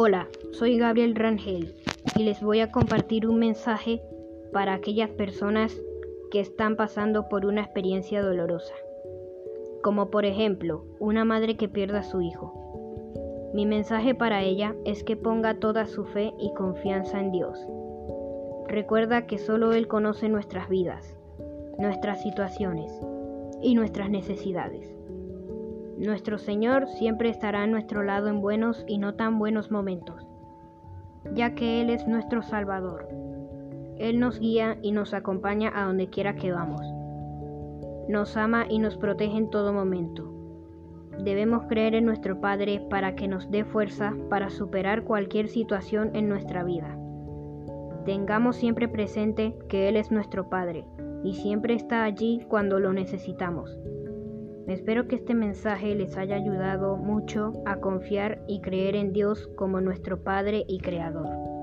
Hola, soy Gabriel Rangel y les voy a compartir un mensaje para aquellas personas que están pasando por una experiencia dolorosa, como por ejemplo una madre que pierda a su hijo. Mi mensaje para ella es que ponga toda su fe y confianza en Dios. Recuerda que solo Él conoce nuestras vidas, nuestras situaciones y nuestras necesidades. Nuestro Señor siempre estará a nuestro lado en buenos y no tan buenos momentos, ya que Él es nuestro Salvador. Él nos guía y nos acompaña a donde quiera que vamos. Nos ama y nos protege en todo momento. Debemos creer en nuestro Padre para que nos dé fuerza para superar cualquier situación en nuestra vida. Tengamos siempre presente que Él es nuestro Padre y siempre está allí cuando lo necesitamos. Espero que este mensaje les haya ayudado mucho a confiar y creer en Dios como nuestro Padre y Creador.